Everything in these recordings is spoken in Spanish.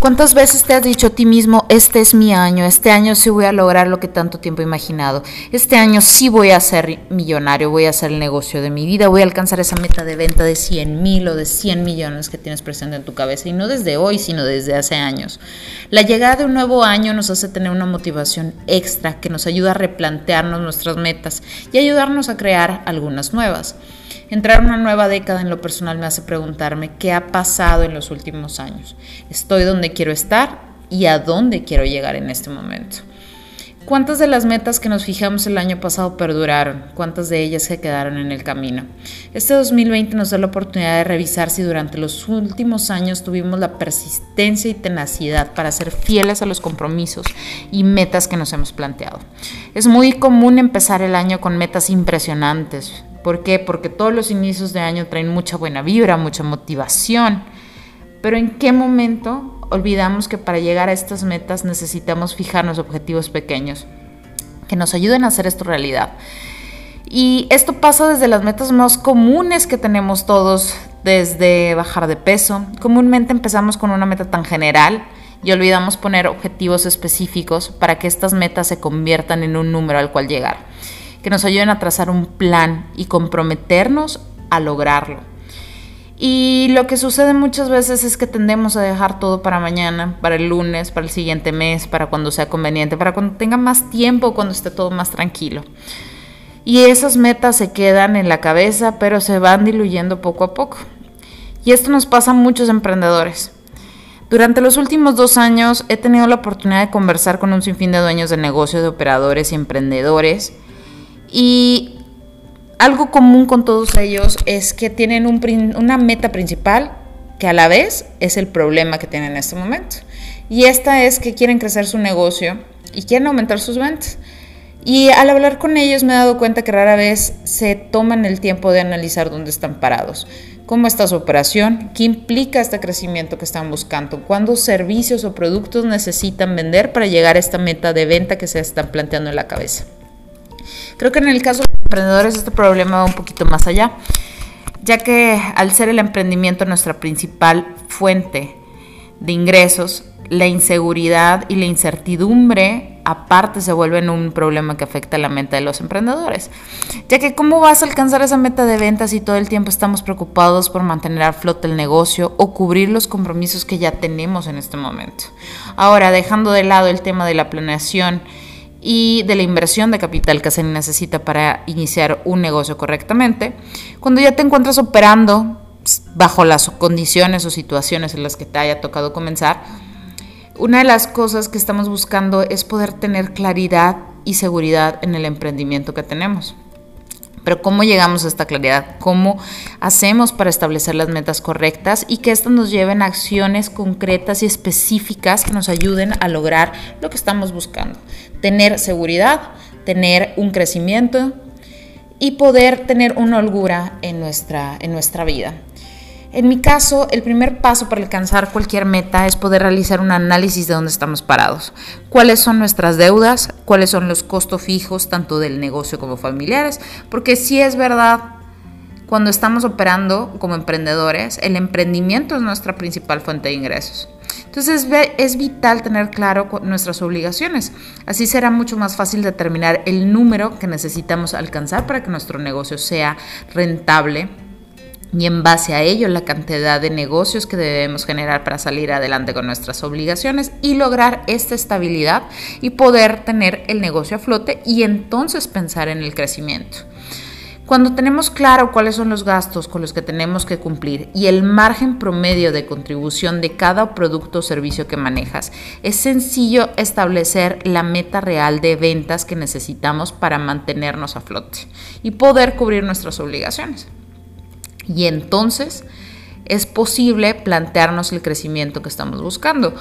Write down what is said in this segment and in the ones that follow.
¿Cuántas veces te has dicho a ti mismo, este es mi año, este año sí voy a lograr lo que tanto tiempo he imaginado, este año sí voy a ser millonario, voy a hacer el negocio de mi vida, voy a alcanzar esa meta de venta de 100 mil o de 100 millones que tienes presente en tu cabeza y no desde hoy, sino desde hace años? La llegada de un nuevo año nos hace tener una motivación extra que nos ayuda a replantearnos nuestras metas y ayudarnos a crear algunas nuevas. Entrar a una nueva década en lo personal me hace preguntarme qué ha pasado en los últimos años. ¿Estoy donde quiero estar y a dónde quiero llegar en este momento? ¿Cuántas de las metas que nos fijamos el año pasado perduraron? ¿Cuántas de ellas se quedaron en el camino? Este 2020 nos da la oportunidad de revisar si durante los últimos años tuvimos la persistencia y tenacidad para ser fieles a los compromisos y metas que nos hemos planteado. Es muy común empezar el año con metas impresionantes, ¿Por qué? Porque todos los inicios de año traen mucha buena vibra, mucha motivación. Pero ¿en qué momento olvidamos que para llegar a estas metas necesitamos fijarnos objetivos pequeños que nos ayuden a hacer esto realidad? Y esto pasa desde las metas más comunes que tenemos todos, desde bajar de peso. Comúnmente empezamos con una meta tan general y olvidamos poner objetivos específicos para que estas metas se conviertan en un número al cual llegar que nos ayuden a trazar un plan y comprometernos a lograrlo. Y lo que sucede muchas veces es que tendemos a dejar todo para mañana, para el lunes, para el siguiente mes, para cuando sea conveniente, para cuando tenga más tiempo, cuando esté todo más tranquilo. Y esas metas se quedan en la cabeza, pero se van diluyendo poco a poco. Y esto nos pasa a muchos emprendedores. Durante los últimos dos años he tenido la oportunidad de conversar con un sinfín de dueños de negocios, de operadores y emprendedores y algo común con todos ellos es que tienen una meta principal que a la vez es el problema que tienen en este momento. Y esta es que quieren crecer su negocio y quieren aumentar sus ventas. Y al hablar con ellos me he dado cuenta que rara vez se toman el tiempo de analizar dónde están parados, cómo está su operación, qué implica este crecimiento que están buscando, cuántos servicios o productos necesitan vender para llegar a esta meta de venta que se están planteando en la cabeza. Creo que en el caso de los emprendedores este problema va un poquito más allá, ya que al ser el emprendimiento nuestra principal fuente de ingresos, la inseguridad y la incertidumbre aparte se vuelven un problema que afecta la mente de los emprendedores. Ya que cómo vas a alcanzar esa meta de ventas si todo el tiempo estamos preocupados por mantener a flote el negocio o cubrir los compromisos que ya tenemos en este momento. Ahora, dejando de lado el tema de la planeación, y de la inversión de capital que se necesita para iniciar un negocio correctamente, cuando ya te encuentras operando bajo las condiciones o situaciones en las que te haya tocado comenzar, una de las cosas que estamos buscando es poder tener claridad y seguridad en el emprendimiento que tenemos. Pero ¿cómo llegamos a esta claridad? ¿Cómo hacemos para establecer las metas correctas y que estas nos lleven a acciones concretas y específicas que nos ayuden a lograr lo que estamos buscando? Tener seguridad, tener un crecimiento y poder tener una holgura en nuestra, en nuestra vida. En mi caso, el primer paso para alcanzar cualquier meta es poder realizar un análisis de dónde estamos parados, cuáles son nuestras deudas, cuáles son los costos fijos tanto del negocio como familiares, porque si es verdad, cuando estamos operando como emprendedores, el emprendimiento es nuestra principal fuente de ingresos. Entonces es vital tener claro nuestras obligaciones. Así será mucho más fácil determinar el número que necesitamos alcanzar para que nuestro negocio sea rentable y en base a ello la cantidad de negocios que debemos generar para salir adelante con nuestras obligaciones y lograr esta estabilidad y poder tener el negocio a flote y entonces pensar en el crecimiento. Cuando tenemos claro cuáles son los gastos con los que tenemos que cumplir y el margen promedio de contribución de cada producto o servicio que manejas, es sencillo establecer la meta real de ventas que necesitamos para mantenernos a flote y poder cubrir nuestras obligaciones. Y entonces es posible plantearnos el crecimiento que estamos buscando.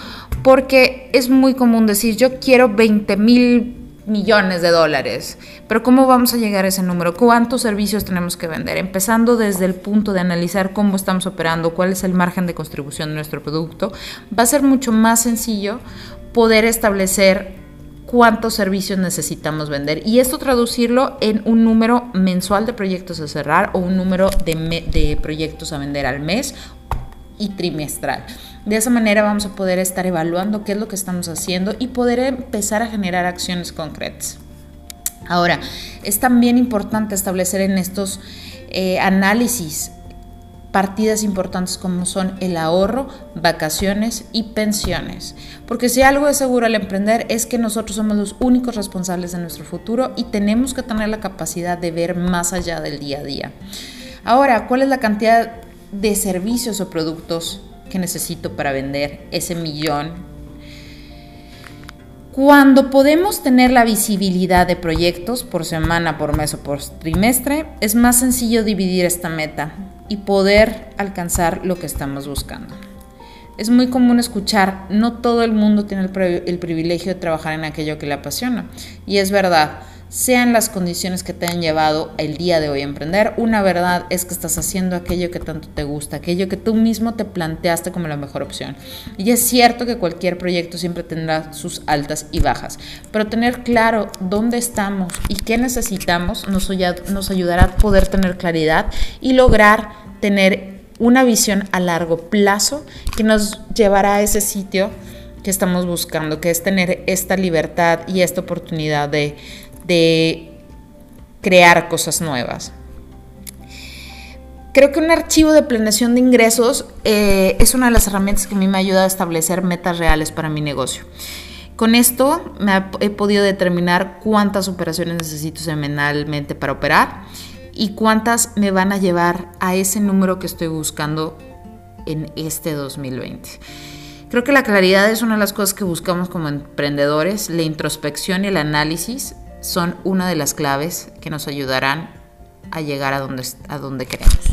Porque es muy común decir, yo quiero 20 mil millones de dólares, pero ¿cómo vamos a llegar a ese número? ¿Cuántos servicios tenemos que vender? Empezando desde el punto de analizar cómo estamos operando, cuál es el margen de contribución de nuestro producto, va a ser mucho más sencillo poder establecer cuántos servicios necesitamos vender y esto traducirlo en un número mensual de proyectos a cerrar o un número de, proyectos a vender al mes y trimestral. De esa manera vamos a poder estar evaluando qué es lo que estamos haciendo y poder empezar a generar acciones concretas. Ahora, es también importante establecer en estos eh, análisis partidas importantes como son el ahorro, vacaciones y pensiones. Porque si algo es seguro al emprender es que nosotros somos los únicos responsables de nuestro futuro y tenemos que tener la capacidad de ver más allá del día a día. Ahora, ¿cuál es la cantidad de servicios o productos que necesito para vender ese millón cuando podemos tener la visibilidad de proyectos por semana, por mes o por trimestre, es más sencillo dividir esta meta y poder alcanzar lo que estamos buscando. Es muy común escuchar, no todo el mundo tiene el, privilegio de trabajar en aquello que le apasiona. Y es verdad, sean las condiciones que te han llevado el día de hoy a emprender, una verdad es que estás haciendo aquello que tanto te gusta, aquello que tú mismo te planteaste como la mejor opción. Y es cierto que cualquier proyecto siempre tendrá sus altas y bajas, pero tener claro dónde estamos y qué necesitamos nos, nos ayudará a poder tener claridad y lograr tener una visión a largo plazo que nos llevará a ese sitio que estamos buscando, que es tener esta libertad y esta oportunidad de de crear cosas nuevas. Creo que un archivo de planeación de ingresos eh, es una de las herramientas que a mí me ayuda a establecer metas reales para mi negocio. Con esto me he podido determinar cuántas operaciones necesito semanalmente para operar y cuántas me van a llevar a ese número que estoy buscando en este 2020. Creo que la claridad es una de las cosas que buscamos como emprendedores, la introspección y el análisis son una de las claves que nos ayudarán a llegar a donde, a donde queremos.